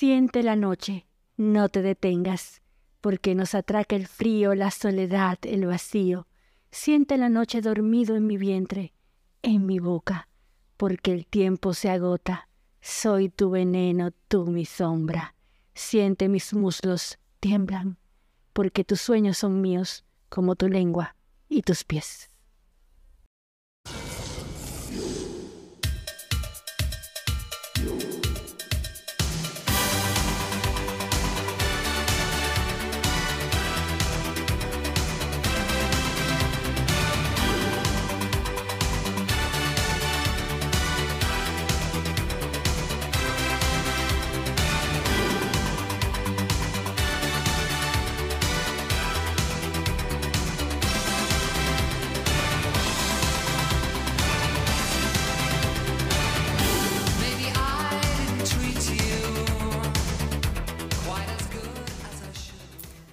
Siente la noche, no te detengas, porque nos atraca el frío, la soledad, el vacío. Siente la noche dormido en mi vientre, en mi boca, porque el tiempo se agota. Soy tu veneno, tú mi sombra. Siente mis muslos, tiemblan, porque tus sueños son míos, como tu lengua y tus pies.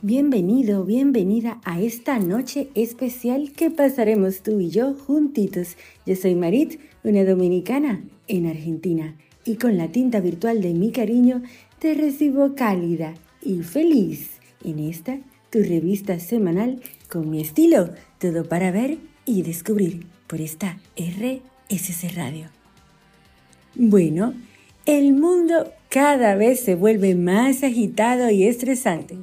Bienvenido, bienvenida a esta noche especial que pasaremos tú y yo juntitos. Yo soy Marit, una dominicana en Argentina, y con la tinta virtual de mi cariño te recibo cálida y feliz en esta, tu revista semanal con mi estilo, todo para ver y descubrir por esta RSC Radio. Bueno, el mundo cada vez se vuelve más agitado y estresante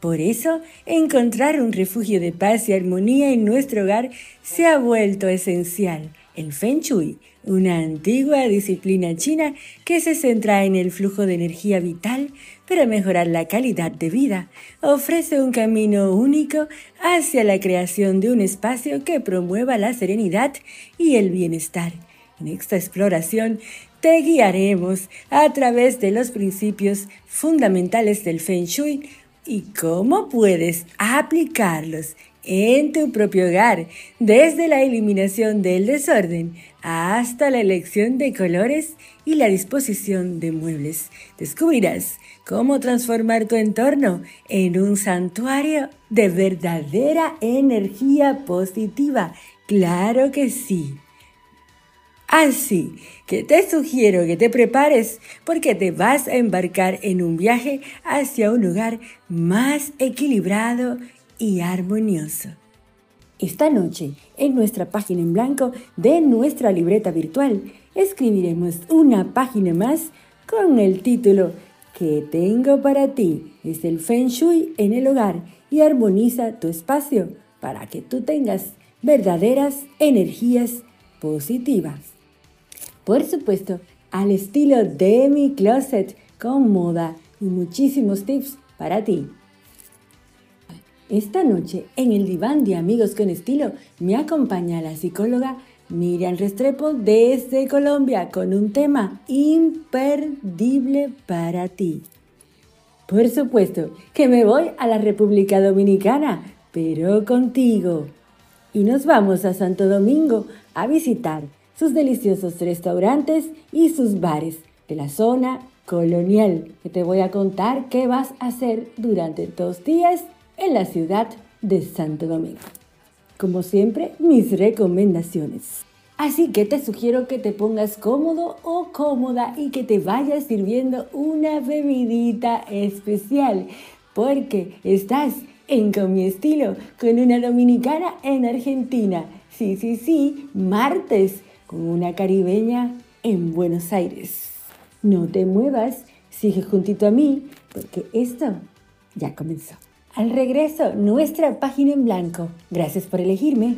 por eso, encontrar un refugio de paz y armonía en nuestro hogar se ha vuelto esencial. El Feng Shui, una antigua disciplina china que se centra en el flujo de energía vital para mejorar la calidad de vida, ofrece un camino único hacia la creación de un espacio que promueva la serenidad y el bienestar. En esta exploración te guiaremos a través de los principios fundamentales del Feng Shui y cómo puedes aplicarlos en tu propio hogar, desde la eliminación del desorden hasta la elección de colores y la disposición de muebles. Descubrirás cómo transformar tu entorno en un santuario de verdadera energía positiva. Claro que sí. Así que te sugiero que te prepares porque te vas a embarcar en un viaje hacia un lugar más equilibrado y armonioso. Esta noche, en nuestra página en blanco de nuestra libreta virtual, escribiremos una página más con el título que tengo para ti es el Feng Shui en el hogar y armoniza tu espacio para que tú tengas verdaderas energías positivas. Por supuesto, al estilo de mi closet, con moda y muchísimos tips para ti. Esta noche, en el diván de Amigos con Estilo, me acompaña la psicóloga Miriam Restrepo desde Colombia con un tema imperdible para ti. Por supuesto que me voy a la República Dominicana, pero contigo. Y nos vamos a Santo Domingo a visitar sus deliciosos restaurantes y sus bares de la zona colonial, que te voy a contar qué vas a hacer durante dos días en la ciudad de Santo Domingo. Como siempre, mis recomendaciones. Así que te sugiero que te pongas cómodo o cómoda y que te vayas sirviendo una bebidita especial, porque estás en Con mi estilo, con una dominicana en Argentina. Sí, sí, sí, martes con una caribeña en Buenos Aires. No te muevas, sigue juntito a mí, porque esto ya comenzó. Al regreso, nuestra página en blanco. Gracias por elegirme.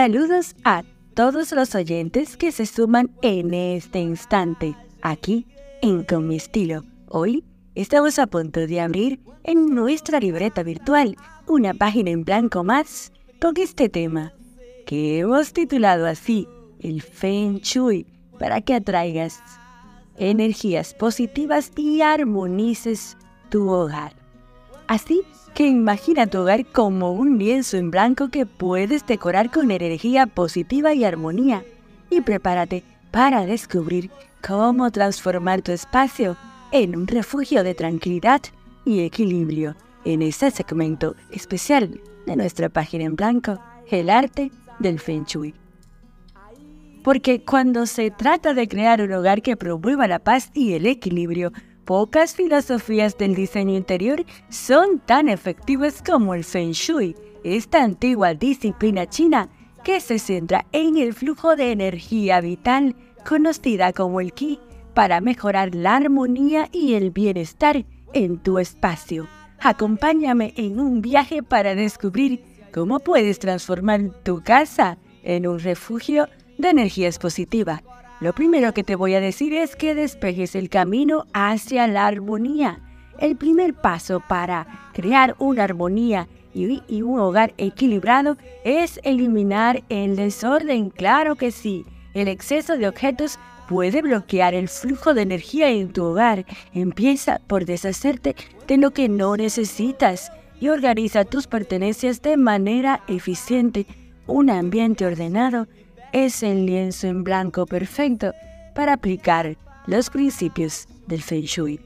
Saludos a todos los oyentes que se suman en este instante, aquí en Con mi estilo. Hoy estamos a punto de abrir en nuestra libreta virtual una página en blanco más con este tema, que hemos titulado así, el Feng Shui, para que atraigas energías positivas y armonices tu hogar. Así que imagina tu hogar como un lienzo en blanco que puedes decorar con energía positiva y armonía. Y prepárate para descubrir cómo transformar tu espacio en un refugio de tranquilidad y equilibrio en este segmento especial de nuestra página en blanco, el arte del Feng Shui. Porque cuando se trata de crear un hogar que promueva la paz y el equilibrio, pocas filosofías del diseño interior son tan efectivas como el Feng Shui, esta antigua disciplina china que se centra en el flujo de energía vital conocida como el Qi para mejorar la armonía y el bienestar en tu espacio. Acompáñame en un viaje para descubrir cómo puedes transformar tu casa en un refugio de energías positivas. Lo primero que te voy a decir es que despejes el camino hacia la armonía. El primer paso para crear una armonía y, un hogar equilibrado es eliminar el desorden. Claro que sí, el exceso de objetos puede bloquear el flujo de energía en tu hogar. Empieza por deshacerte de lo que no necesitas y organiza tus pertenencias de manera eficiente. Un ambiente ordenado es el lienzo en blanco perfecto para aplicar los principios del Feng Shui.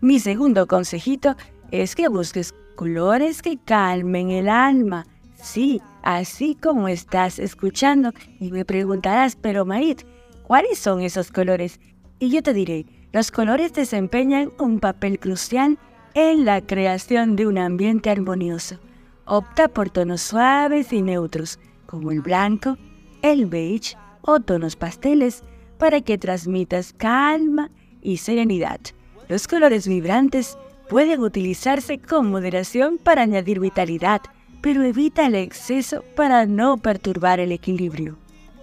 Mi segundo consejito es que busques colores que calmen el alma. Sí, así como estás escuchando y me preguntarás, pero Marit, ¿Cuáles son esos colores? Y yo te diré, los colores desempeñan un papel crucial en la creación de un ambiente armonioso. Opta por tonos suaves y neutros, como el blanco, el beige o tonos pasteles, para que transmitas calma y serenidad. Los colores vibrantes pueden utilizarse con moderación para añadir vitalidad, pero evita el exceso para no perturbar el equilibrio.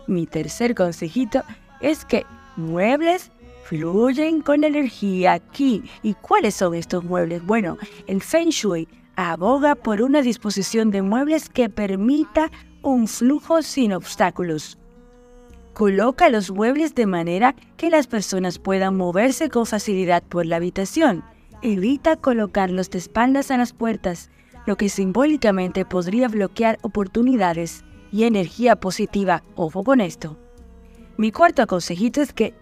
Mi tercer consejito es que muebles fluyen con energía aquí. ¿Y cuáles son estos muebles? Bueno, el Feng Shui aboga por una disposición de muebles que permita un flujo sin obstáculos. Coloca los muebles de manera que las personas puedan moverse con facilidad por la habitación. Evita colocarlos de espaldas a las puertas, lo que simbólicamente podría bloquear oportunidades y energía positiva. Ojo con esto. Mi cuarto consejito es que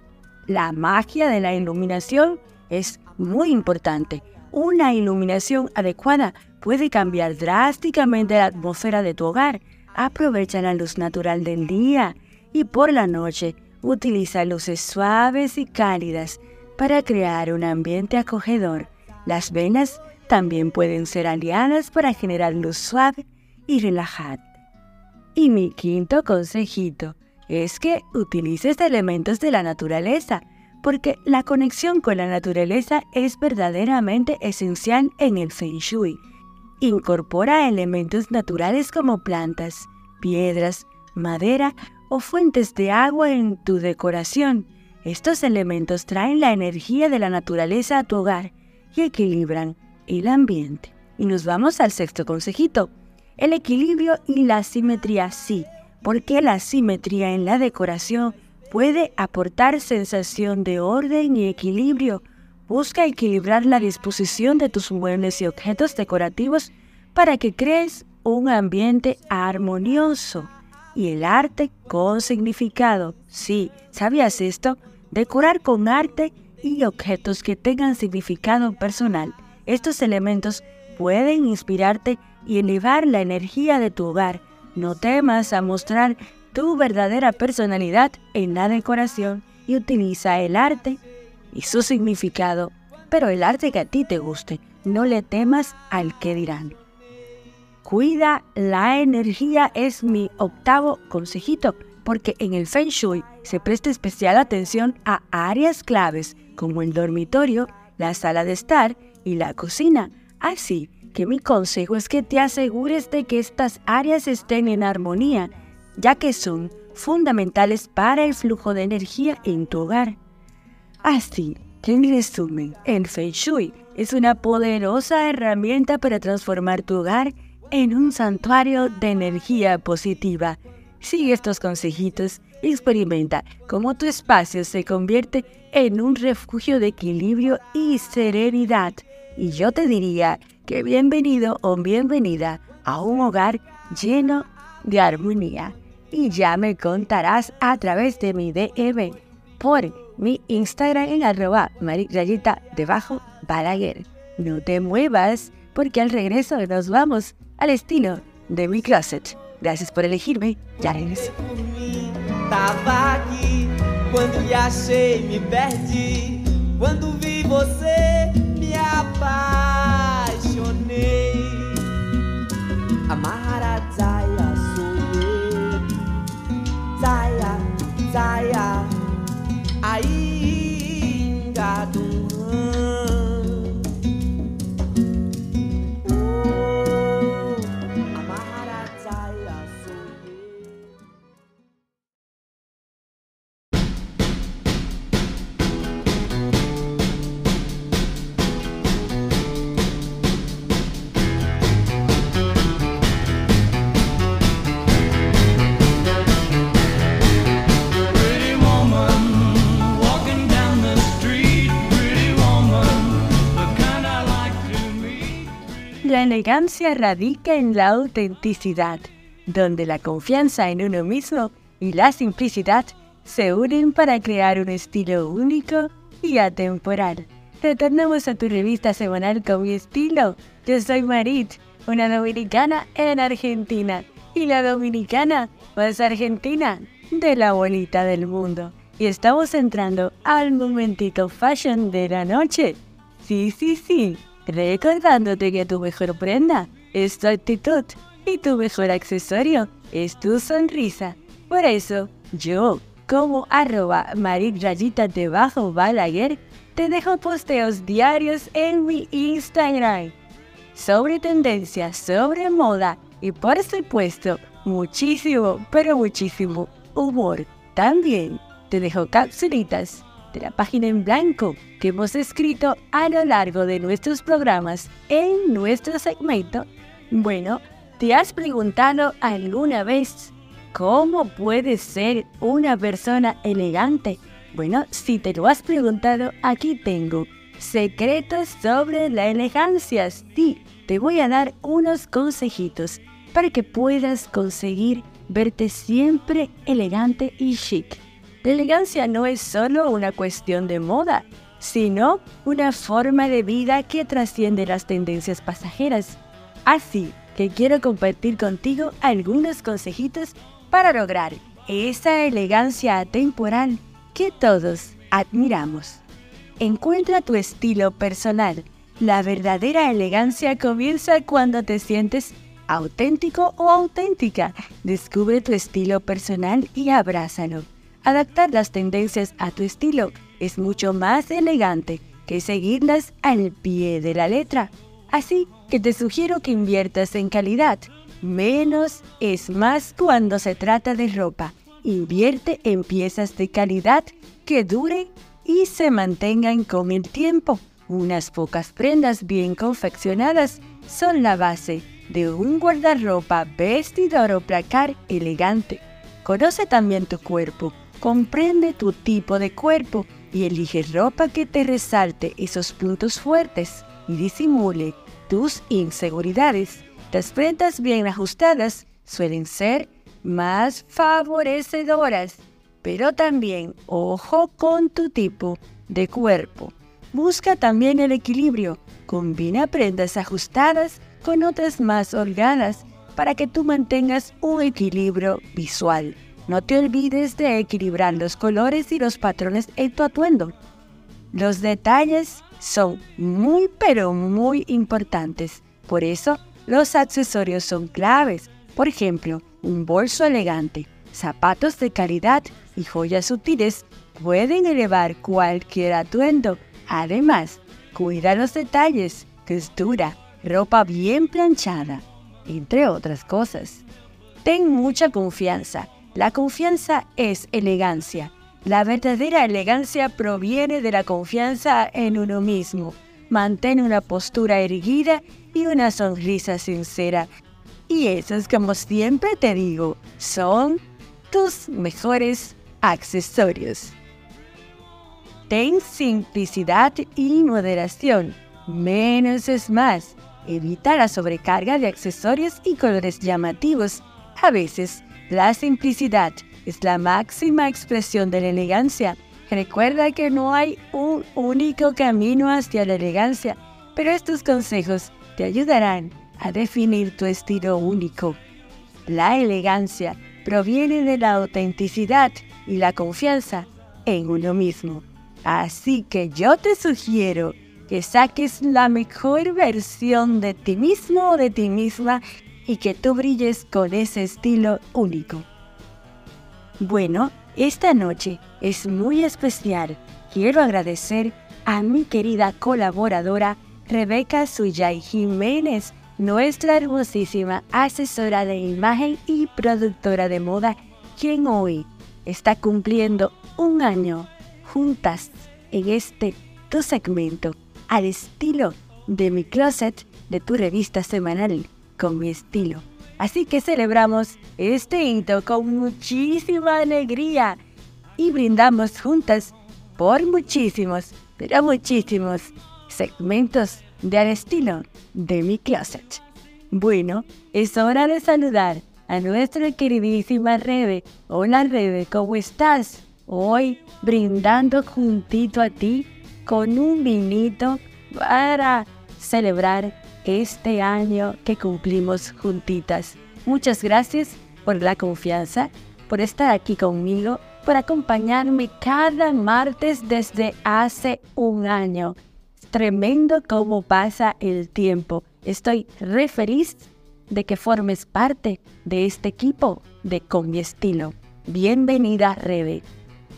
la magia de la iluminación es muy importante. Una iluminación adecuada puede cambiar drásticamente la atmósfera de tu hogar. Aprovecha la luz natural del día y por la noche utiliza luces suaves y cálidas para crear un ambiente acogedor. Las venas también pueden ser aliadas para generar luz suave y relajante. Y mi quinto consejito es que utilices elementos de la naturaleza, porque la conexión con la naturaleza es verdaderamente esencial en el Feng Shui. Incorpora elementos naturales como plantas, piedras, madera o fuentes de agua en tu decoración. Estos elementos traen la energía de la naturaleza a tu hogar y equilibran el ambiente. Y nos vamos al sexto consejito. El equilibrio y la simetría sí porque la simetría en la decoración puede aportar sensación de orden y equilibrio. Busca equilibrar la disposición de tus muebles y objetos decorativos para que crees un ambiente armonioso y el arte con significado. Sí, ¿sabías esto? Decorar con arte y objetos que tengan significado personal. Estos elementos pueden inspirarte y elevar la energía de tu hogar no temas a mostrar tu verdadera personalidad en la decoración y utiliza el arte y su significado, pero el arte que a ti te guste. No le temas al que dirán. Cuida la energía es mi octavo consejito, porque en el Feng Shui se presta especial atención a áreas claves como el dormitorio, la sala de estar y la cocina. Así que mi consejo es que te asegures de que estas áreas estén en armonía, ya que son fundamentales para el flujo de energía en tu hogar. Así en resumen, el Feng Shui es una poderosa herramienta para transformar tu hogar en un santuario de energía positiva. Sigue estos consejitos y experimenta cómo tu espacio se convierte en un refugio de equilibrio y serenidad. Y yo te diría que bienvenido o bienvenida a un hogar lleno de armonía. Y ya me contarás a través de mi DM por mi Instagram en arroba rayita debajo balaguer. No te muevas porque al regreso nos vamos al estilo de mi closet. Gracias por elegirme. Ya regreso. Quando lhe achei, me perdi. Quando vi você, me apaixonei. A Maharadjaya sou. Zaya, Zaya. Elegancia radica en la autenticidad, donde la confianza en uno mismo y la simplicidad se unen para crear un estilo único y atemporal. Retornamos a tu revista semanal con mi estilo. Yo soy Marit, una dominicana en Argentina, y la dominicana más argentina de la bolita del mundo. Y estamos entrando al momentito fashion de la noche. Sí, sí, sí recordándote que tu mejor prenda es tu actitud y tu mejor accesorio es tu sonrisa. Por eso, yo, como arroba rayita debajo balaguer, te dejo posteos diarios en mi Instagram sobre tendencias, sobre moda y por supuesto, muchísimo, pero muchísimo humor. También te dejo capsulitas la página en blanco que hemos escrito a lo largo de nuestros programas en nuestro segmento. Bueno, ¿te has preguntado alguna vez cómo puede ser una persona elegante? Bueno, si te lo has preguntado, aquí tengo secretos sobre la elegancia. Sí, te voy a dar unos consejitos para que puedas conseguir verte siempre elegante y chic. La elegancia no es solo una cuestión de moda, sino una forma de vida que trasciende las tendencias pasajeras. Así que quiero compartir contigo algunos consejitos para lograr esa elegancia atemporal que todos admiramos. Encuentra tu estilo personal. La verdadera elegancia comienza cuando te sientes auténtico o auténtica. Descubre tu estilo personal y abrázalo. Adaptar las tendencias a tu estilo es mucho más elegante que seguirlas al pie de la letra. Así que te sugiero que inviertas en calidad. Menos es más cuando se trata de ropa. Invierte en piezas de calidad que duren y se mantengan con el tiempo. Unas pocas prendas bien confeccionadas son la base de un guardarropa vestidor o placar elegante. Conoce también tu cuerpo Comprende tu tipo de cuerpo y elige ropa que te resalte esos puntos fuertes y disimule tus inseguridades. Las prendas bien ajustadas suelen ser más favorecedoras, pero también ojo con tu tipo de cuerpo. Busca también el equilibrio. Combina prendas ajustadas con otras más holgadas para que tú mantengas un equilibrio visual. No te olvides de equilibrar los colores y los patrones en tu atuendo. Los detalles son muy pero muy importantes. Por eso, los accesorios son claves. Por ejemplo, un bolso elegante, zapatos de calidad y joyas sutiles pueden elevar cualquier atuendo. Además, cuida los detalles, textura, ropa bien planchada, entre otras cosas. Ten mucha confianza. La confianza es elegancia. La verdadera elegancia proviene de la confianza en uno mismo. Mantén una postura erguida y una sonrisa sincera. Y esos, como siempre te digo, son tus mejores accesorios. Ten simplicidad y moderación. Menos es más. Evita la sobrecarga de accesorios y colores llamativos. A veces, la simplicidad es la máxima expresión de la elegancia. Recuerda que no hay un único camino hacia la elegancia, pero estos consejos te ayudarán a definir tu estilo único. La elegancia proviene de la autenticidad y la confianza en uno mismo. Así que yo te sugiero que saques la mejor versión de ti mismo o de ti misma y que tú brilles con ese estilo único. Bueno, esta noche es muy especial. Quiero agradecer a mi querida colaboradora Rebeca Suyay Jiménez, nuestra hermosísima asesora de imagen y productora de moda, quien hoy está cumpliendo un año juntas en este tu segmento al estilo de mi closet de tu revista semanal con mi estilo. Así que celebramos este hito con muchísima alegría y brindamos juntas por muchísimos, pero muchísimos segmentos de al estilo de mi closet. Bueno, es hora de saludar a nuestra queridísima Rebe. Hola Rebe, ¿cómo estás? Hoy brindando juntito a ti con un vinito para celebrar este año que cumplimos juntitas. Muchas gracias por la confianza, por estar aquí conmigo, por acompañarme cada martes desde hace un año. tremendo cómo pasa el tiempo. Estoy re feliz de que formes parte de este equipo de Con mi estilo. Bienvenida, Rebe.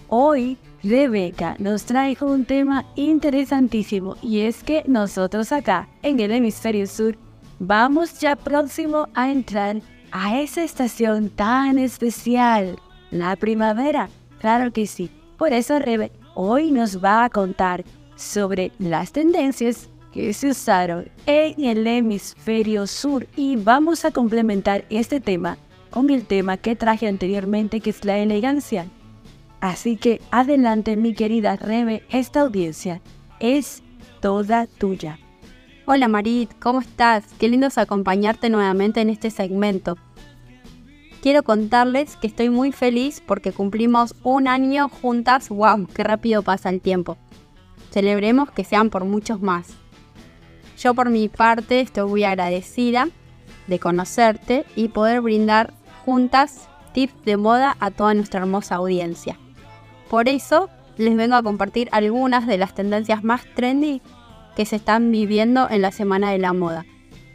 Hoy Rebeca nos trae un tema interesantísimo y es que nosotros acá en el hemisferio sur vamos ya próximo a entrar a esa estación tan especial, la primavera. Claro que sí. Por eso Rebe hoy nos va a contar sobre las tendencias que se usaron en el hemisferio sur y vamos a complementar este tema con el tema que traje anteriormente que es la elegancia. Así que adelante mi querida Rebe, esta audiencia es toda tuya. Hola Marit, ¿cómo estás? Qué lindo es acompañarte nuevamente en este segmento. Quiero contarles que estoy muy feliz porque cumplimos un año juntas. ¡Wow! ¡Qué rápido pasa el tiempo! Celebremos que sean por muchos más. Yo por mi parte estoy muy agradecida de conocerte y poder brindar juntas tips de moda a toda nuestra hermosa audiencia. Por eso les vengo a compartir algunas de las tendencias más trendy que se están viviendo en la Semana de la Moda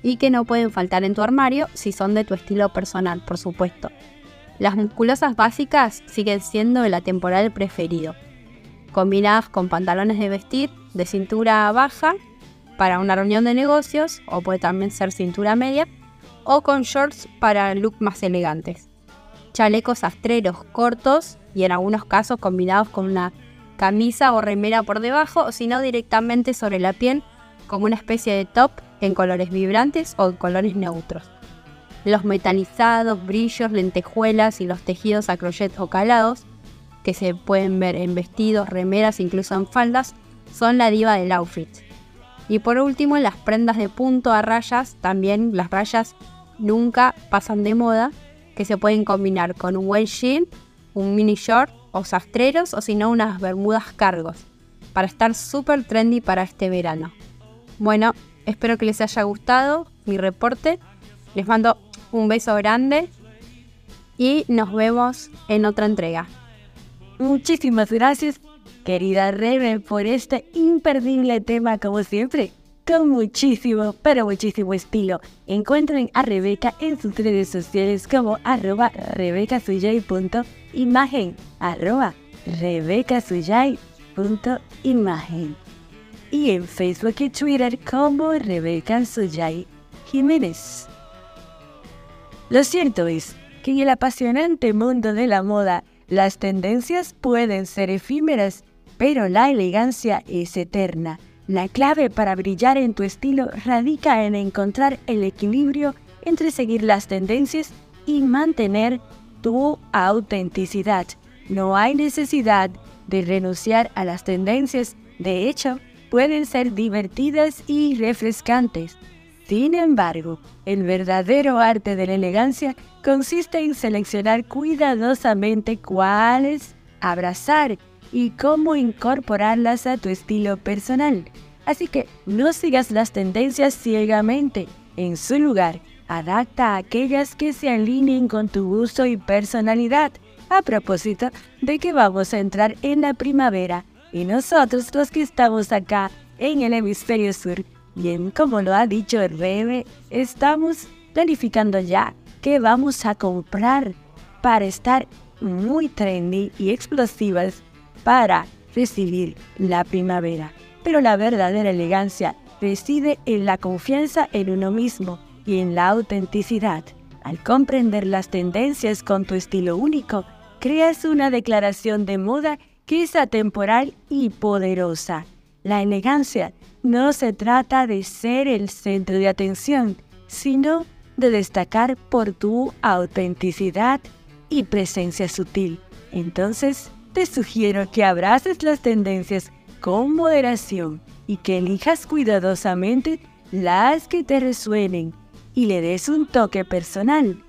y que no pueden faltar en tu armario si son de tu estilo personal, por supuesto. Las musculosas básicas siguen siendo el atemporal preferido, combinadas con pantalones de vestir de cintura baja para una reunión de negocios o puede también ser cintura media o con shorts para look más elegantes. Chalecos astreros cortos y en algunos casos combinados con una camisa o remera por debajo o si no directamente sobre la piel como una especie de top en colores vibrantes o en colores neutros. Los metalizados, brillos, lentejuelas y los tejidos a crochet o calados, que se pueden ver en vestidos, remeras, incluso en faldas, son la diva del outfit. Y por último, las prendas de punto a rayas, también las rayas nunca pasan de moda, que se pueden combinar con un well jean un mini short o sastreros o si no unas bermudas cargos para estar súper trendy para este verano. Bueno, espero que les haya gustado mi reporte. Les mando un beso grande y nos vemos en otra entrega. Muchísimas gracias, querida Rebe, por este imperdible tema como siempre con muchísimo, pero muchísimo estilo. Encuentren a Rebeca en sus redes sociales como arroba rebecasuyay.imagen, arroba rebecasuyay.imagen. y en Facebook y Twitter como Rebeca Suyay Jiménez. Lo cierto es que en el apasionante mundo de la moda, las tendencias pueden ser efímeras, pero la elegancia es eterna. La clave para brillar en tu estilo radica en encontrar el equilibrio entre seguir las tendencias y mantener tu autenticidad. No hay necesidad de renunciar a las tendencias, de hecho, pueden ser divertidas y refrescantes. Sin embargo, el verdadero arte de la elegancia consiste en seleccionar cuidadosamente cuáles abrazar y cómo incorporarlas a tu estilo personal. Así que no sigas las tendencias ciegamente. En su lugar, adapta a aquellas que se alineen con tu gusto y personalidad. A propósito de que vamos a entrar en la primavera y nosotros los que estamos acá en el hemisferio sur, bien como lo ha dicho Rebe, estamos planificando ya qué vamos a comprar para estar muy trendy y explosivas para recibir la primavera. Pero la verdadera elegancia reside en la confianza en uno mismo y en la autenticidad. Al comprender las tendencias con tu estilo único, creas una declaración de moda que es atemporal y poderosa. La elegancia no se trata de ser el centro de atención, sino de destacar por tu autenticidad y presencia sutil. Entonces, te sugiero que abraces las tendencias con moderación y que elijas cuidadosamente las que te resuenen y le des un toque personal.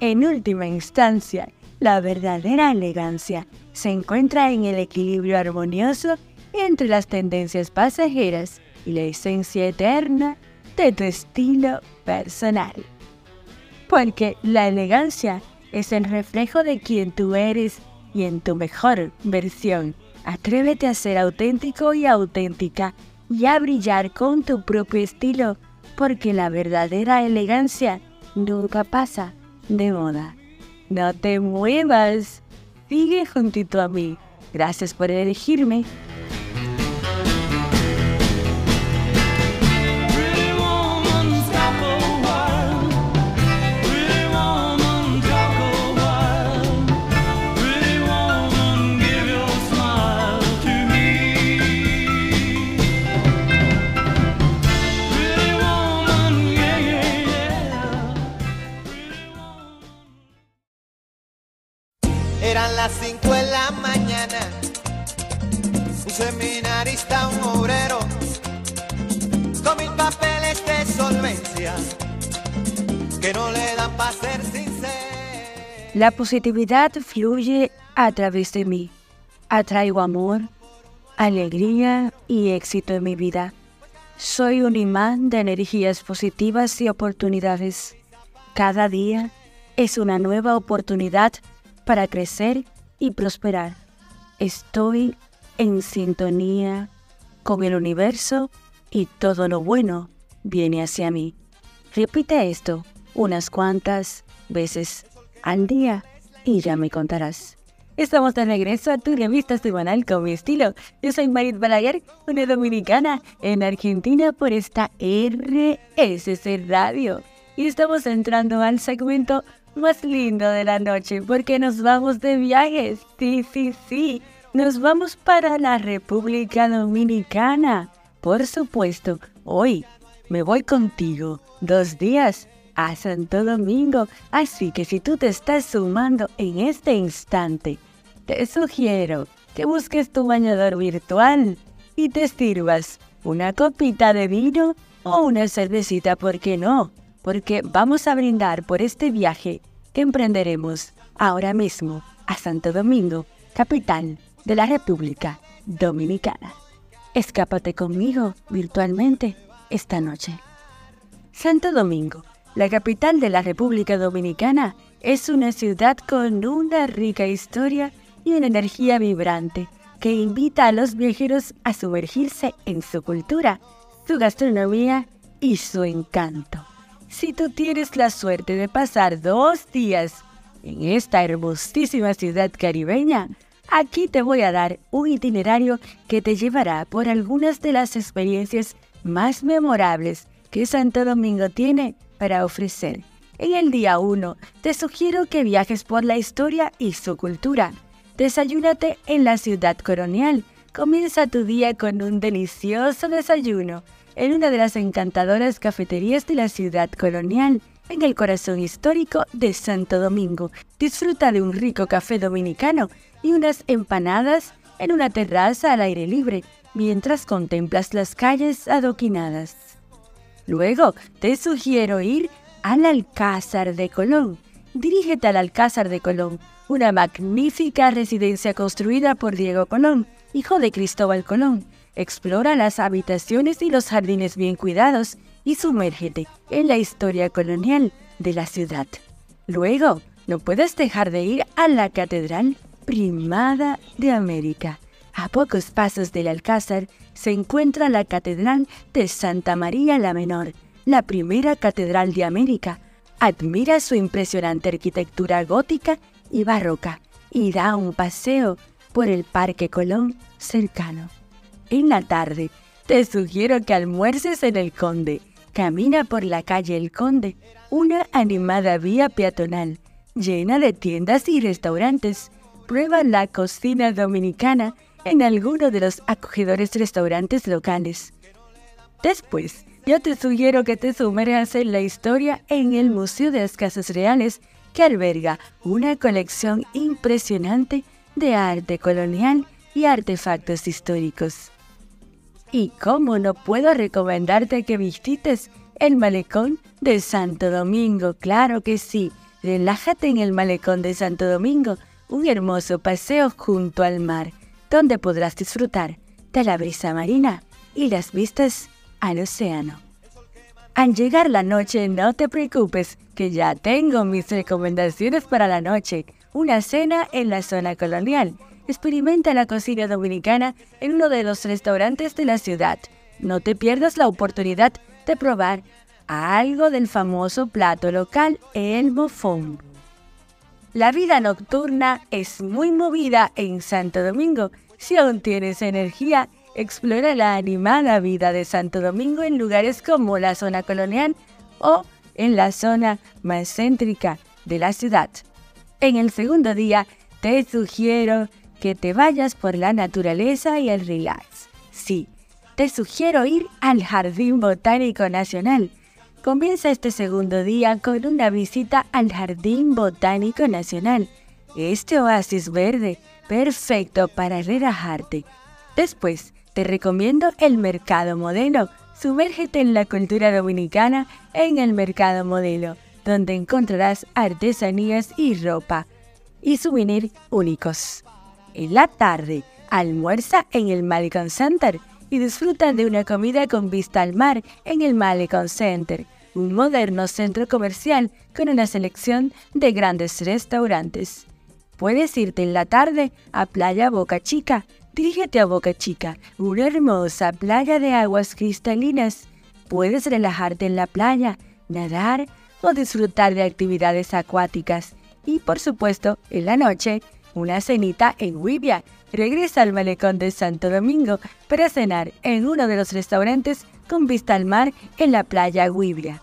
En última instancia, la verdadera elegancia se encuentra en el equilibrio armonioso entre las tendencias pasajeras y la esencia eterna de tu estilo personal. Porque la elegancia es el reflejo de quien tú eres y en tu mejor versión. Atrévete a ser auténtico y auténtica y a brillar con tu propio estilo, porque la verdadera elegancia nunca pasa de moda. No te muevas, sigue juntito a mí. Gracias por elegirme. Que no le dan para ser. La positividad fluye a través de mí. Atraigo amor, alegría y éxito en mi vida. Soy un imán de energías positivas y oportunidades. Cada día es una nueva oportunidad para crecer y prosperar. Estoy en sintonía con el universo y todo lo bueno viene hacia mí. Repite esto unas cuantas veces al día y ya me contarás. Estamos de regreso a tu revista semanal con mi estilo. Yo soy Marit Balaguer, una dominicana en Argentina por esta RSC Radio. Y estamos entrando al segmento más lindo de la noche porque nos vamos de viajes. Sí, sí, sí. Nos vamos para la República Dominicana. Por supuesto, hoy me voy contigo dos días a Santo Domingo. Así que si tú te estás sumando en este instante, te sugiero que busques tu bañador virtual y te sirvas una copita de vino o una cervecita, ¿por qué no? porque vamos a brindar por este viaje que emprenderemos ahora mismo a Santo Domingo, capital de la República Dominicana. Escápate conmigo virtualmente esta noche. Santo Domingo, la capital de la República Dominicana, es una ciudad con una rica historia y una energía vibrante que invita a los viajeros a sumergirse en su cultura, su gastronomía y su encanto. Si tú tienes la suerte de pasar dos días en esta hermosísima ciudad caribeña, Aquí te voy a dar un itinerario que te llevará por algunas de las experiencias más memorables que Santo Domingo tiene para ofrecer. En el día 1 te sugiero que viajes por la historia y su cultura. Desayúnate en la ciudad colonial. Comienza tu día con un delicioso desayuno en una de las encantadoras cafeterías de la ciudad colonial, en el corazón histórico de Santo Domingo. Disfruta de un rico café dominicano y unas empanadas en una terraza al aire libre mientras contemplas las calles adoquinadas. Luego te sugiero ir al Alcázar de Colón. Dirígete al Alcázar de Colón, una magnífica residencia construida por Diego Colón, hijo de Cristóbal Colón. Explora las habitaciones y los jardines bien cuidados y sumérgete en la historia colonial de la ciudad. Luego, no puedes dejar de ir a la Catedral Primada de América. A pocos pasos del Alcázar se encuentra la Catedral de Santa María la Menor, la primera catedral de América. Admira su impresionante arquitectura gótica y barroca y da un paseo por el Parque Colón cercano. En la tarde, te sugiero que almuerces en el Conde. Camina por la calle El Conde, una animada vía peatonal llena de tiendas y restaurantes. Prueba la cocina dominicana en alguno de los acogedores restaurantes locales. Después, yo te sugiero que te sumerjas en la historia en el Museo de las Casas Reales, que alberga una colección impresionante de arte colonial y artefactos históricos. Y cómo no puedo recomendarte que visites el malecón de Santo Domingo, claro que sí. Relájate en el malecón de Santo Domingo, un hermoso paseo junto al mar, donde podrás disfrutar de la brisa marina y las vistas al océano. Al llegar la noche, no te preocupes, que ya tengo mis recomendaciones para la noche. Una cena en la zona colonial. Experimenta la cocina dominicana en uno de los restaurantes de la ciudad. No te pierdas la oportunidad de probar algo del famoso plato local, el mofón. La vida nocturna es muy movida en Santo Domingo. Si aún tienes energía, explora la animada vida de Santo Domingo en lugares como la zona colonial o en la zona más céntrica de la ciudad. En el segundo día, te sugiero que te vayas por la naturaleza y el relax. Sí, te sugiero ir al Jardín Botánico Nacional. Comienza este segundo día con una visita al Jardín Botánico Nacional. Este oasis verde, perfecto para relajarte. Después, te recomiendo el Mercado Modelo. Sumérgete en la cultura dominicana en el Mercado Modelo, donde encontrarás artesanías y ropa y souvenirs únicos. En la tarde, almuerza en el Malecon Center y disfruta de una comida con vista al mar en el Malecon Center, un moderno centro comercial con una selección de grandes restaurantes. Puedes irte en la tarde a Playa Boca Chica, Dirígete a Boca Chica, una hermosa playa de aguas cristalinas. Puedes relajarte en la playa, nadar o disfrutar de actividades acuáticas. Y por supuesto, en la noche, una cenita en Huibia. Regresa al malecón de Santo Domingo para cenar en uno de los restaurantes con vista al mar en la playa Huibia.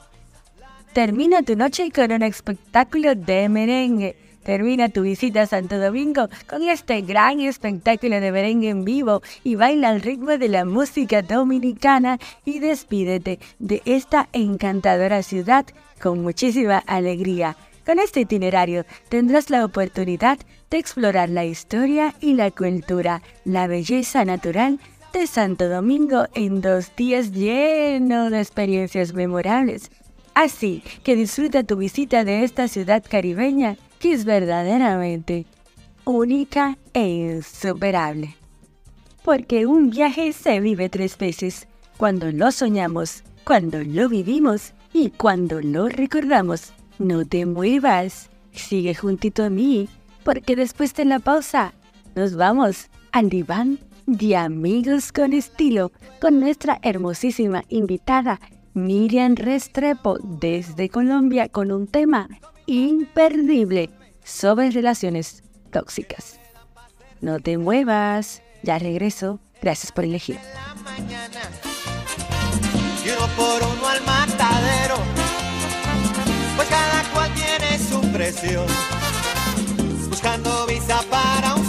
Termina tu noche con un espectáculo de merengue Termina tu visita a Santo Domingo con este gran espectáculo de merengue en vivo y baila al ritmo de la música dominicana y despídete de esta encantadora ciudad con muchísima alegría. Con este itinerario tendrás la oportunidad de explorar la historia y la cultura, la belleza natural de Santo Domingo en dos días llenos de experiencias memorables. Así que disfruta tu visita de esta ciudad caribeña que es verdaderamente única e insuperable. Porque un viaje se vive tres veces, cuando lo soñamos, cuando lo vivimos y cuando lo recordamos. No te muevas, sigue juntito a mí, porque después de la pausa nos vamos al diván de amigos con estilo con nuestra hermosísima invitada Miriam Restrepo desde Colombia con un tema imperdible sobre relaciones tóxicas. No te muevas. Ya regreso. Gracias por elegir. Y uno por uno al matadero, pues cada cual tiene su precio, buscando visa para un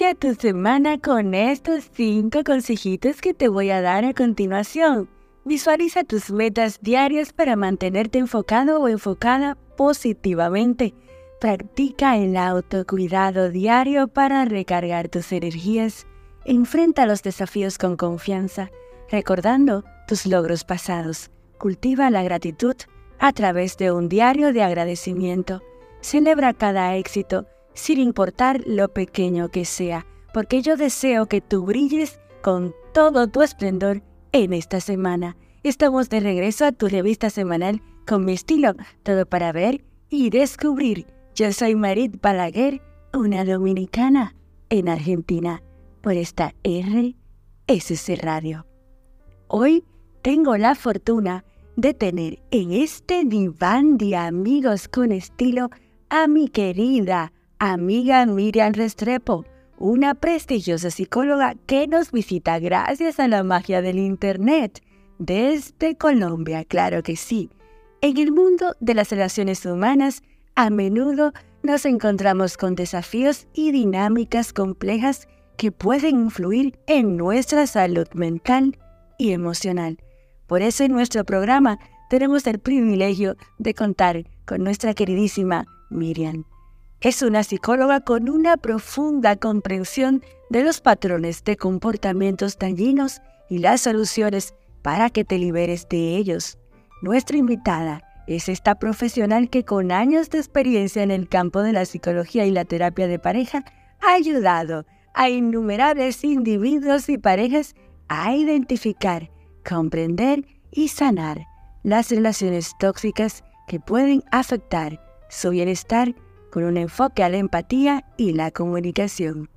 Inicia tu semana con estos cinco consejitos que te voy a dar a continuación. Visualiza tus metas diarias para mantenerte enfocado o enfocada positivamente. Practica el autocuidado diario para recargar tus energías. Enfrenta los desafíos con confianza, recordando tus logros pasados. Cultiva la gratitud a través de un diario de agradecimiento. Celebra cada éxito sin importar lo pequeño que sea, porque yo deseo que tú brilles con todo tu esplendor en esta semana. Estamos de regreso a tu revista semanal con mi estilo, todo para ver y descubrir. Yo soy Marit Balaguer, una dominicana en Argentina, por esta RSC Radio. Hoy tengo la fortuna de tener en este diván de amigos con estilo a mi querida amiga Miriam Restrepo, una prestigiosa psicóloga que nos visita gracias a la magia del Internet. Desde Colombia, claro que sí. En el mundo de las relaciones humanas, a menudo nos encontramos con desafíos y dinámicas complejas que pueden influir en nuestra salud mental y emocional. Por eso en nuestro programa tenemos el privilegio de contar con nuestra queridísima Miriam. Es una psicóloga con una profunda comprensión de los patrones de comportamientos dañinos y las soluciones para que te liberes de ellos. Nuestra invitada es esta profesional que con años de experiencia en el campo de la psicología y la terapia de pareja ha ayudado a innumerables individuos y parejas a identificar, comprender y sanar las relaciones tóxicas que pueden afectar su bienestar con un enfoque a la empatía y la comunicación.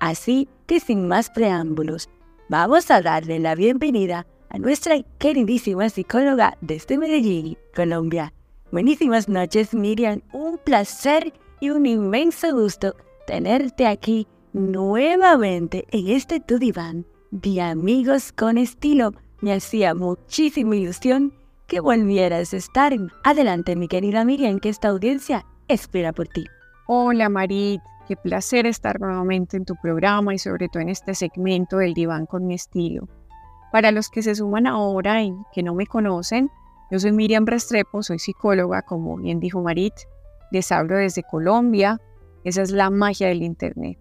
Así que sin más preámbulos, vamos a darle la bienvenida a nuestra queridísima psicóloga desde Medellín, Colombia. Buenísimas noches, Miriam. Un placer y un inmenso gusto tenerte aquí nuevamente en este tu diván de amigos con estilo. Me hacía muchísima ilusión que volvieras a estar. Adelante, mi querida Miriam, que esta audiencia espera por ti. Hola Marit, qué placer estar nuevamente en tu programa y sobre todo en este segmento del diván con mi estilo. Para los que se suman ahora y que no me conocen, yo soy Miriam Restrepo, soy psicóloga, como bien dijo Marit, les hablo desde Colombia, esa es la magia del Internet.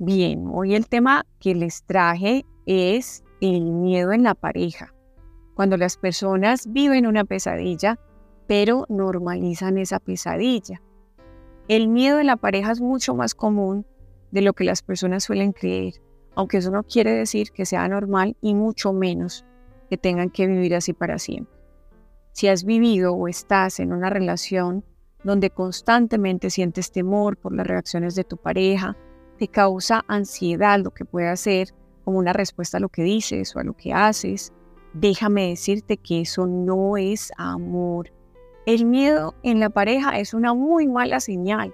Bien, hoy el tema que les traje es el miedo en la pareja. Cuando las personas viven una pesadilla, pero normalizan esa pesadilla. El miedo en la pareja es mucho más común de lo que las personas suelen creer, aunque eso no quiere decir que sea normal y mucho menos que tengan que vivir así para siempre. Si has vivido o estás en una relación donde constantemente sientes temor por las reacciones de tu pareja, te causa ansiedad lo que puede hacer como una respuesta a lo que dices o a lo que haces, déjame decirte que eso no es amor, el miedo en la pareja es una muy mala señal.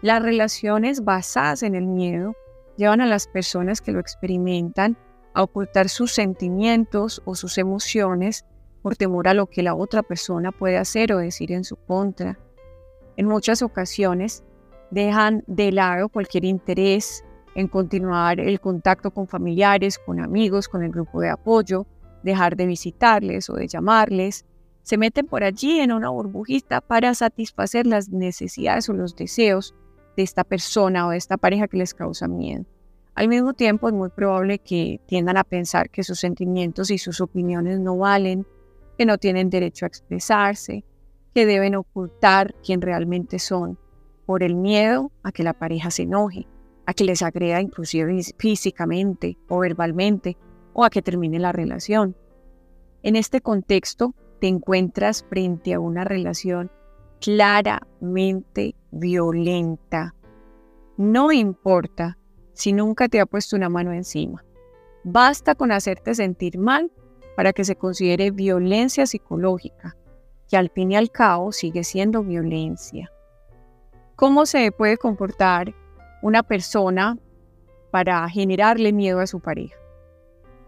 Las relaciones basadas en el miedo llevan a las personas que lo experimentan a ocultar sus sentimientos o sus emociones por temor a lo que la otra persona puede hacer o decir en su contra. En muchas ocasiones dejan de lado cualquier interés en continuar el contacto con familiares, con amigos, con el grupo de apoyo, dejar de visitarles o de llamarles, se meten por allí en una burbujita para satisfacer las necesidades o los deseos de esta persona o de esta pareja que les causa miedo. Al mismo tiempo es muy probable que tiendan a pensar que sus sentimientos y sus opiniones no valen, que no tienen derecho a expresarse, que deben ocultar quién realmente son, por el miedo a que la pareja se enoje, a que les agreda inclusive físicamente o verbalmente, o a que termine la relación. En este contexto, te encuentras frente a una relación claramente violenta. No importa si nunca te ha puesto una mano encima. Basta con hacerte sentir mal para que se considere violencia psicológica, que al fin y al cabo sigue siendo violencia. ¿Cómo se puede comportar una persona para generarle miedo a su pareja?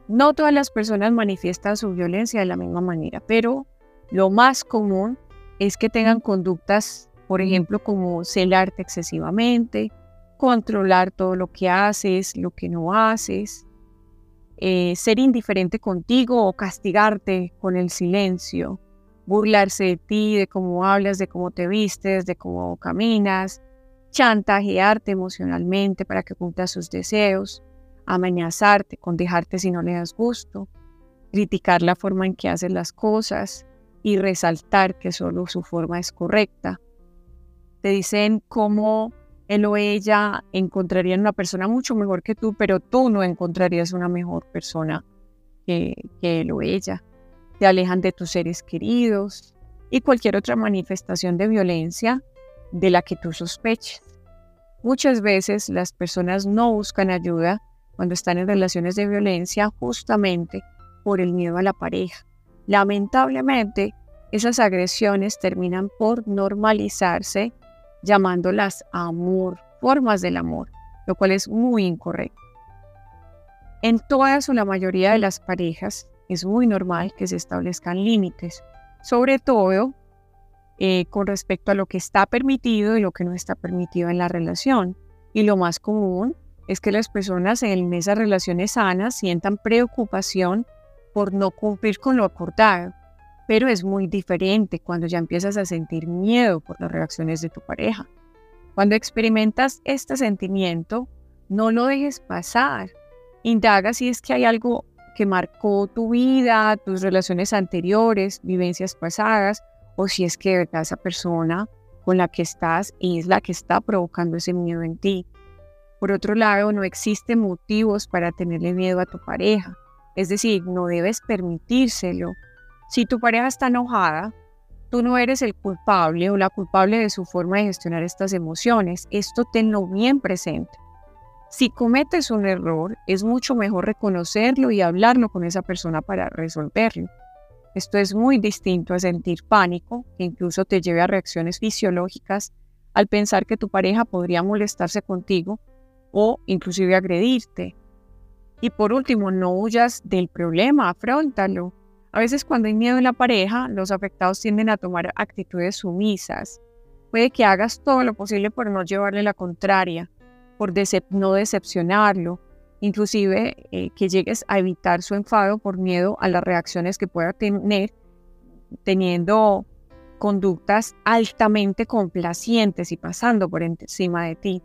No todas las personas manifiestan su violencia de la misma manera, pero lo más común es que tengan conductas, por ejemplo, como celarte excesivamente, controlar todo lo que haces, lo que no haces, eh, ser indiferente contigo o castigarte con el silencio, burlarse de ti, de cómo hablas, de cómo te vistes, de cómo caminas, chantajearte emocionalmente para que cumplas sus deseos, amenazarte con dejarte si no le das gusto, criticar la forma en que haces las cosas y resaltar que solo su forma es correcta. Te dicen cómo él o ella encontrarían una persona mucho mejor que tú, pero tú no encontrarías una mejor persona que, que él o ella te alejan de tus seres queridos y cualquier otra manifestación de violencia de la que tú sospeches. Muchas veces las personas no buscan ayuda cuando están en relaciones de violencia justamente por el miedo a la pareja. Lamentablemente, esas agresiones terminan por normalizarse llamándolas amor, formas del amor, lo cual es muy incorrecto. En todas o la mayoría de las parejas, es muy normal que se establezcan límites, sobre todo eh, con respecto a lo que está permitido y lo que no está permitido en la relación. Y lo más común es que las personas en esas relaciones sanas sientan preocupación por no cumplir con lo acordado. Pero es muy diferente cuando ya empiezas a sentir miedo por las reacciones de tu pareja. Cuando experimentas este sentimiento, no lo dejes pasar. Indaga si es que hay algo que marcó tu vida, tus relaciones anteriores, vivencias pasadas, o si es que de verdad esa persona con la que estás es la que está provocando ese miedo en ti. Por otro lado, no existen motivos para tenerle miedo a tu pareja, es decir, no debes permitírselo. Si tu pareja está enojada, tú no eres el culpable o la culpable de su forma de gestionar estas emociones. Esto tenlo bien presente. Si cometes un error, es mucho mejor reconocerlo y hablarlo con esa persona para resolverlo. Esto es muy distinto a sentir pánico, que incluso te lleve a reacciones fisiológicas al pensar que tu pareja podría molestarse contigo o inclusive agredirte. Y por último, no huyas del problema, afrontalo. A veces cuando hay miedo en la pareja, los afectados tienden a tomar actitudes sumisas. Puede que hagas todo lo posible por no llevarle la contraria, por no decepcionarlo, inclusive eh, que llegues a evitar su enfado por miedo a las reacciones que pueda tener teniendo conductas altamente complacientes y pasando por encima de ti.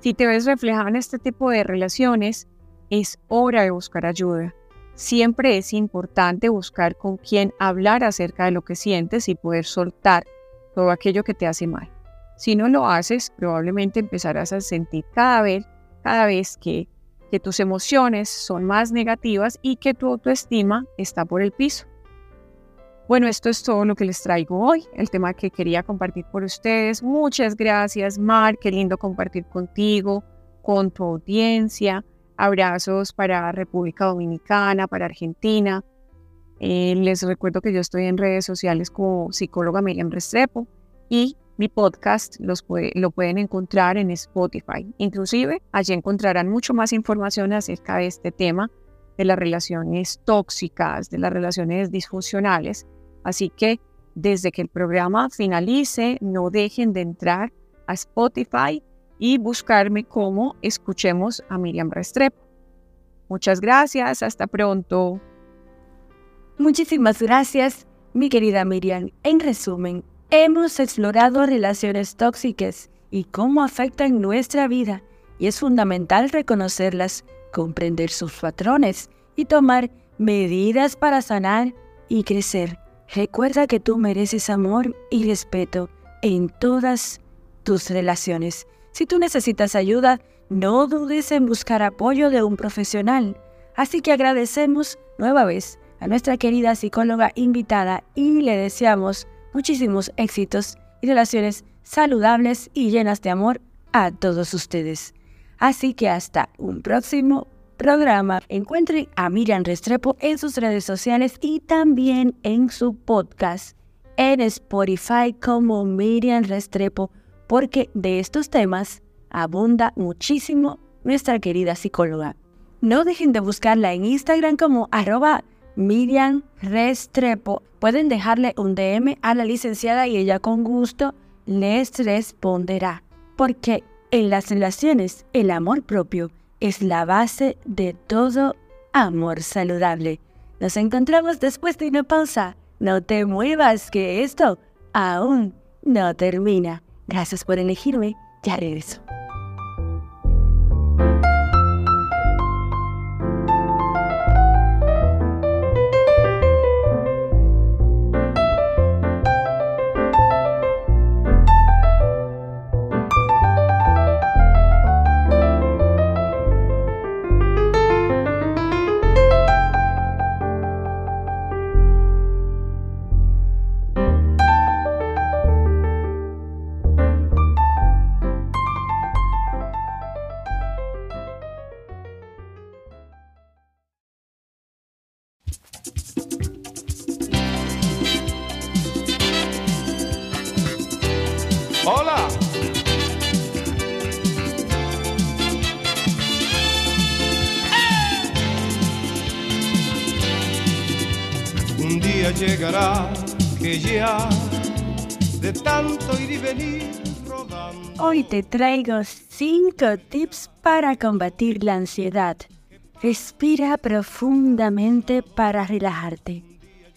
Si te ves reflejado en este tipo de relaciones, es hora de buscar ayuda. Siempre es importante buscar con quién hablar acerca de lo que sientes y poder soltar todo aquello que te hace mal. Si no lo haces, probablemente empezarás a sentir cada vez, cada vez que, que tus emociones son más negativas y que tu autoestima está por el piso. Bueno, esto es todo lo que les traigo hoy, el tema que quería compartir por ustedes. Muchas gracias, Mar, qué lindo compartir contigo, con tu audiencia. Abrazos para República Dominicana, para Argentina. Eh, les recuerdo que yo estoy en redes sociales como psicóloga Miriam Restrepo y mi podcast los lo pueden encontrar en Spotify. Inclusive allí encontrarán mucho más información acerca de este tema, de las relaciones tóxicas, de las relaciones disfuncionales. Así que desde que el programa finalice, no dejen de entrar a Spotify y buscarme como Escuchemos a Miriam Restrepo. Muchas gracias, hasta pronto. Muchísimas gracias, mi querida Miriam. En resumen, Hemos explorado relaciones tóxicas y cómo afectan nuestra vida y es fundamental reconocerlas, comprender sus patrones y tomar medidas para sanar y crecer. Recuerda que tú mereces amor y respeto en todas tus relaciones. Si tú necesitas ayuda, no dudes en buscar apoyo de un profesional. Así que agradecemos nueva vez a nuestra querida psicóloga invitada y le deseamos muchísimos éxitos y relaciones saludables y llenas de amor a todos ustedes. Así que hasta un próximo programa. Encuentren a Miriam Restrepo en sus redes sociales y también en su podcast en Spotify como Miriam Restrepo, porque de estos temas abunda muchísimo nuestra querida psicóloga. No dejen de buscarla en Instagram como arroba Miriam Restrepo. Pueden dejarle un DM a la licenciada y ella con gusto les responderá. Porque en las relaciones el amor propio es la base de todo amor saludable. Nos encontramos después de una pausa. No te muevas, que esto aún no termina. Gracias por elegirme. Ya regreso. Hoy te traigo 5 tips para combatir la ansiedad. Respira profundamente para relajarte.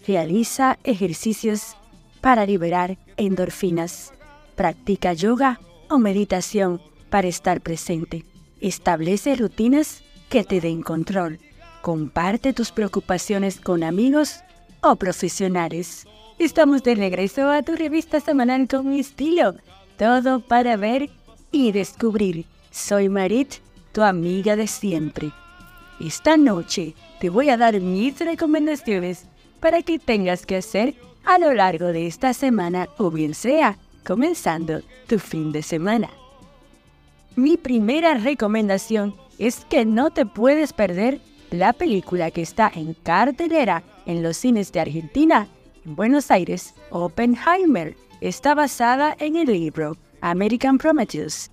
Realiza ejercicios para liberar endorfinas. Practica yoga o meditación para estar presente. Establece rutinas que te den control. Comparte tus preocupaciones con amigos o profesionales. Estamos de regreso a tu revista semanal con estilo. Todo para ver y descubrir. Soy Marit, tu amiga de siempre. Esta noche te voy a dar mis recomendaciones para que tengas que hacer a lo largo de esta semana o bien sea comenzando tu fin de semana. Mi primera recomendación es que no te puedes perder la película que está en cartelera en los cines de Argentina, en Buenos Aires, Oppenheimer. Está basada en el libro American Prometheus.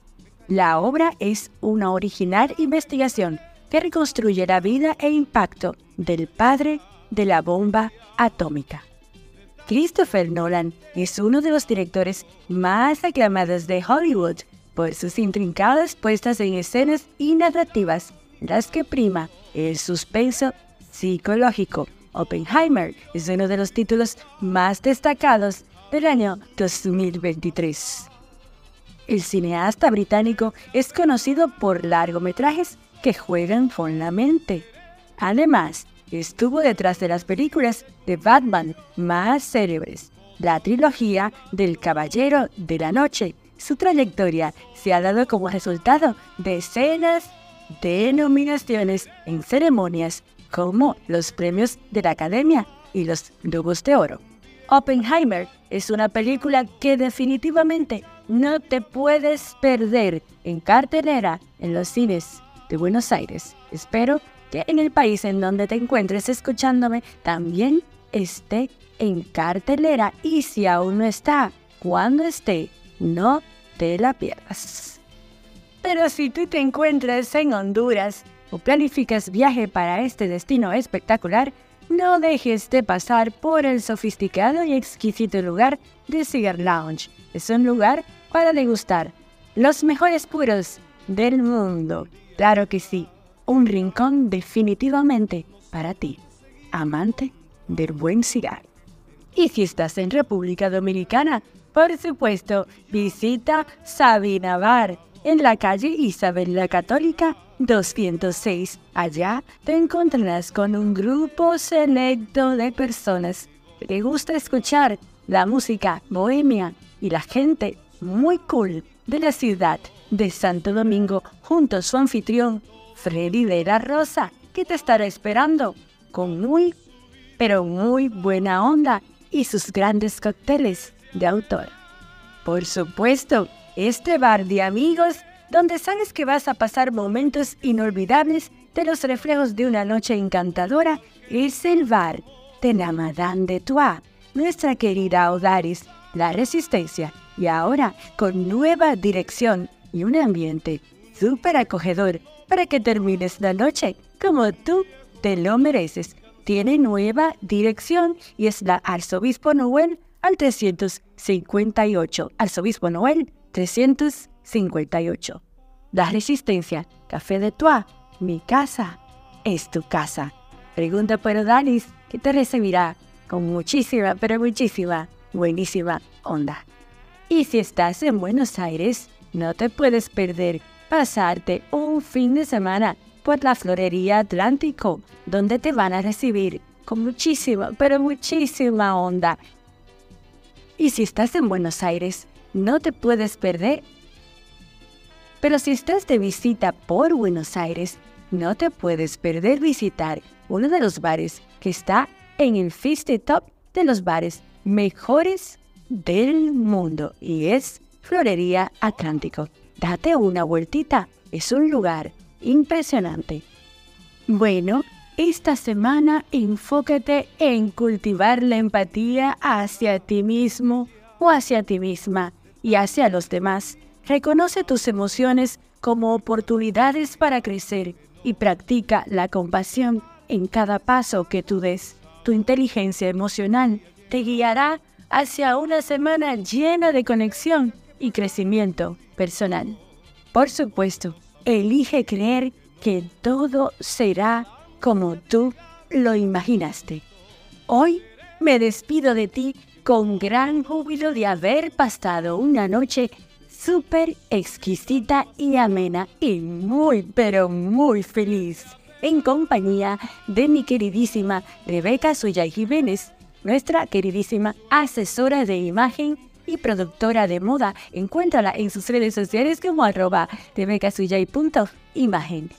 La obra es una original investigación que reconstruye la vida e impacto del padre de la bomba atómica. Christopher Nolan es uno de los directores más aclamados de Hollywood por sus intrincadas puestas en escenas y narrativas, las que prima el suspenso psicológico. Oppenheimer es uno de los títulos más destacados del año 2023. El cineasta británico es conocido por largometrajes que juegan con la mente. Además, estuvo detrás de las películas de Batman más célebres, la trilogía del Caballero de la Noche. Su trayectoria se ha dado como resultado decenas de nominaciones en ceremonias como los premios de la Academia y los Globos de Oro. Oppenheimer es una película que definitivamente no te puedes perder en cartelera en los cines de Buenos Aires. Espero que en el país en donde te encuentres escuchándome también esté en cartelera y si aún no está, cuando esté, no te la pierdas. Pero si tú te encuentras en Honduras o planificas viaje para este destino espectacular, no dejes de pasar por el sofisticado y exquisito lugar de Cigar Lounge. Es un lugar para degustar los mejores puros del mundo. Claro que sí, un rincón definitivamente para ti, amante del buen cigarro. Y si estás en República Dominicana, por supuesto, visita Sabina Bar, en la calle Isabel la Católica 206. Allá te encontrarás con un grupo selecto de personas que te gusta escuchar la música bohemia y la gente muy cool de la ciudad de Santo Domingo junto a su anfitrión Freddy de la Rosa que te estará esperando con muy, pero muy buena onda y sus grandes cócteles de autor. Por supuesto, este bar de amigos donde sabes que vas a pasar momentos inolvidables de los reflejos de una noche encantadora, es el bar de la Madame de Troyes, nuestra querida Odaris, la Resistencia, y ahora con nueva dirección y un ambiente súper acogedor para que termines la noche como tú te lo mereces. Tiene nueva dirección y es la Arzobispo Noel al 358. Arzobispo Noel 358. La Resistencia, Café de Tua, mi casa es tu casa. Pregunta por Odalis, que te recibirá con muchísima, pero muchísima, buenísima onda. Y si estás en Buenos Aires, no te puedes perder pasarte un fin de semana por la Florería Atlántico, donde te van a recibir con muchísima, pero muchísima onda. Y si estás en Buenos Aires, no te puedes perder pero si estás de visita por Buenos Aires, no te puedes perder visitar uno de los bares que está en el 50 Top de los bares mejores del mundo y es Florería Atlántico. Date una vueltita, es un lugar impresionante. Bueno, esta semana enfócate en cultivar la empatía hacia ti mismo o hacia ti misma y hacia los demás Reconoce tus emociones como oportunidades para crecer y practica la compasión en cada paso que tú des. Tu inteligencia emocional te guiará hacia una semana llena de conexión y crecimiento personal. Por supuesto, elige creer que todo será como tú lo imaginaste. Hoy me despido de ti con gran júbilo de haber pasado una noche súper exquisita y amena y muy, pero muy feliz, en compañía de mi queridísima Rebeca Suyay Jiménez, nuestra queridísima asesora de imagen y productora de moda. Encuéntrala en sus redes sociales como arroba rebecasuyay.imagen.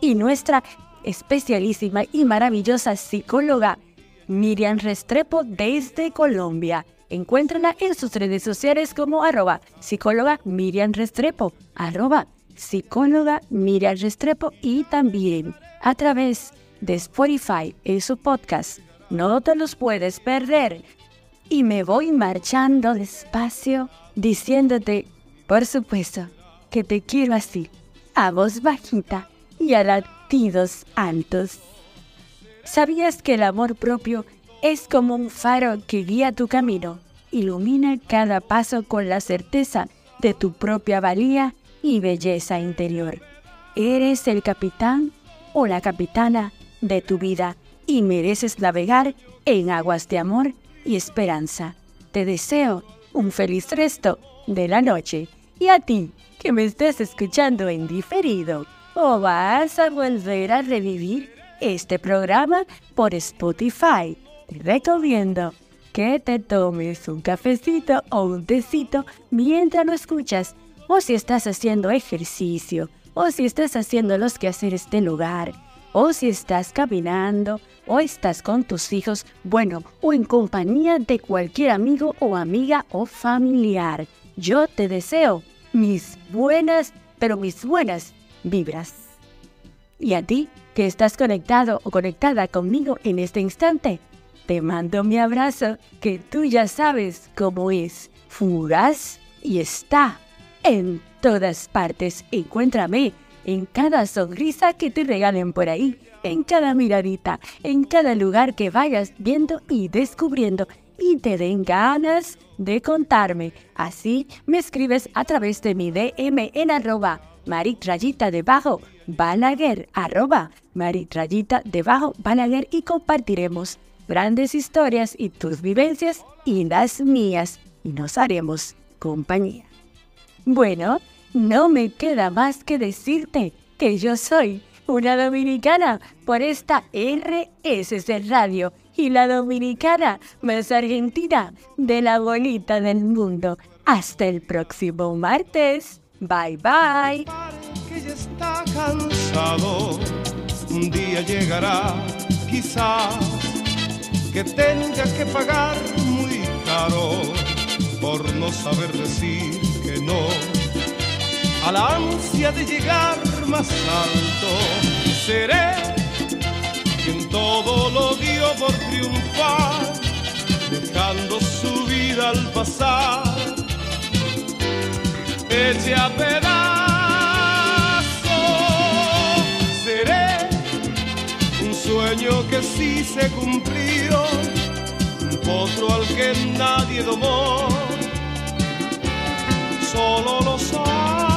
Y nuestra especialísima y maravillosa psicóloga Miriam Restrepo desde Colombia. Encuéntrala en sus redes sociales como arroba psicóloga Miriam Restrepo, arroba psicóloga Miriam Restrepo y también a través de Spotify en su podcast. No te los puedes perder. Y me voy marchando despacio diciéndote, por supuesto, que te quiero así, a voz bajita y a latidos altos. ¿Sabías que el amor propio es como un faro que guía tu camino, ilumina cada paso con la certeza de tu propia valía y belleza interior. Eres el capitán o la capitana de tu vida y mereces navegar en aguas de amor y esperanza. Te deseo un feliz resto de la noche y a ti que me estés escuchando en diferido o vas a volver a revivir este programa por Spotify te recomiendo que te tomes un cafecito o un tecito mientras lo escuchas, o si estás haciendo ejercicio, o si estás haciendo los quehaceres del hogar, o si estás caminando, o estás con tus hijos, bueno, o en compañía de cualquier amigo o amiga o familiar. Yo te deseo mis buenas, pero mis buenas vibras. Y a ti, que estás conectado o conectada conmigo en este instante, te mando mi abrazo que tú ya sabes cómo es. Fugaz y está en todas partes. Encuéntrame en cada sonrisa que te regalen por ahí, en cada miradita, en cada lugar que vayas viendo y descubriendo y te den ganas de contarme. Así me escribes a través de mi DM en arroba maritrayita debajo balaguer arroba maritrayita debajo balaguer y compartiremos grandes historias y tus vivencias y las mías y nos haremos compañía. Bueno, no me queda más que decirte que yo soy una dominicana por esta RSC Radio y la dominicana más argentina de la bolita del mundo. Hasta el próximo martes. Bye bye. Está cansado, un día llegará, quizás, que tenga que pagar muy caro por no saber decir que no a la ansia de llegar más alto. Seré quien todo lo dio por triunfar, dejando su vida al pasar. Eche a pedazos, sueño que sí se cumplió, un al que nadie domó, solo lo sabe.